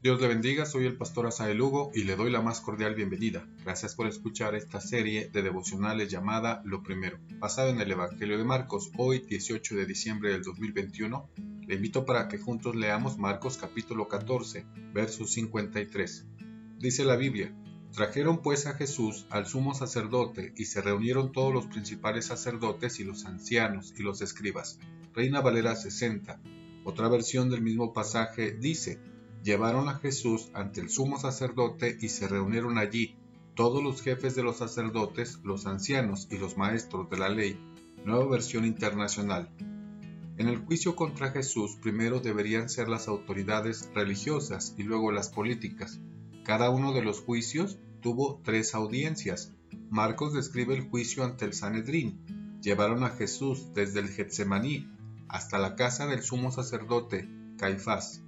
Dios le bendiga, soy el pastor Asael Hugo y le doy la más cordial bienvenida. Gracias por escuchar esta serie de devocionales llamada Lo Primero, basado en el Evangelio de Marcos, hoy 18 de diciembre del 2021. Le invito para que juntos leamos Marcos capítulo 14, versos 53. Dice la Biblia, Trajeron pues a Jesús al sumo sacerdote y se reunieron todos los principales sacerdotes y los ancianos y los escribas. Reina Valera 60. Otra versión del mismo pasaje dice, llevaron a Jesús ante el sumo sacerdote y se reunieron allí todos los jefes de los sacerdotes, los ancianos y los maestros de la ley. Nueva versión internacional. En el juicio contra Jesús primero deberían ser las autoridades religiosas y luego las políticas. Cada uno de los juicios tuvo tres audiencias. Marcos describe el juicio ante el Sanedrín. Llevaron a Jesús desde el Getsemaní hasta la casa del sumo sacerdote, Caifás.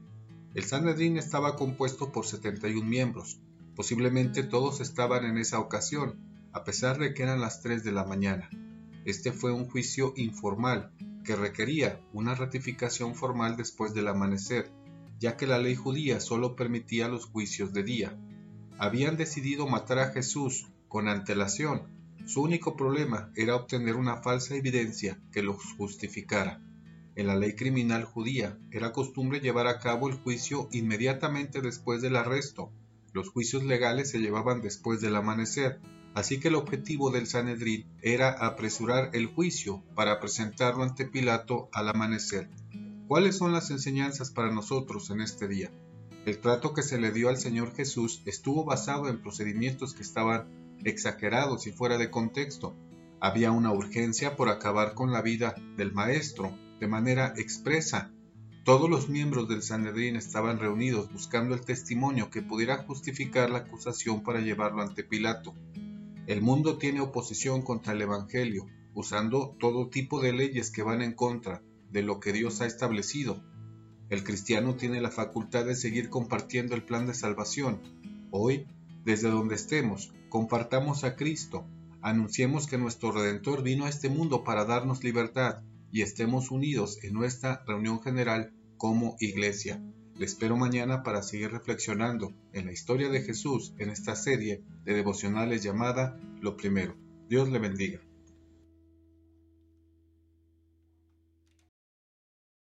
El Sanedrín estaba compuesto por 71 miembros. Posiblemente todos estaban en esa ocasión, a pesar de que eran las 3 de la mañana. Este fue un juicio informal que requería una ratificación formal después del amanecer, ya que la ley judía solo permitía los juicios de día. Habían decidido matar a Jesús con antelación. Su único problema era obtener una falsa evidencia que los justificara. En la ley criminal judía era costumbre llevar a cabo el juicio inmediatamente después del arresto. Los juicios legales se llevaban después del amanecer, así que el objetivo del Sanedrín era apresurar el juicio para presentarlo ante Pilato al amanecer. ¿Cuáles son las enseñanzas para nosotros en este día? El trato que se le dio al Señor Jesús estuvo basado en procedimientos que estaban exagerados y fuera de contexto. Había una urgencia por acabar con la vida del Maestro, de manera expresa. Todos los miembros del Sanedrín estaban reunidos buscando el testimonio que pudiera justificar la acusación para llevarlo ante Pilato. El mundo tiene oposición contra el Evangelio, usando todo tipo de leyes que van en contra de lo que Dios ha establecido. El cristiano tiene la facultad de seguir compartiendo el plan de salvación. Hoy, desde donde estemos, compartamos a Cristo, anunciemos que nuestro Redentor vino a este mundo para darnos libertad y estemos unidos en nuestra reunión general como iglesia. Le espero mañana para seguir reflexionando en la historia de Jesús en esta serie de devocionales llamada Lo Primero. Dios le bendiga.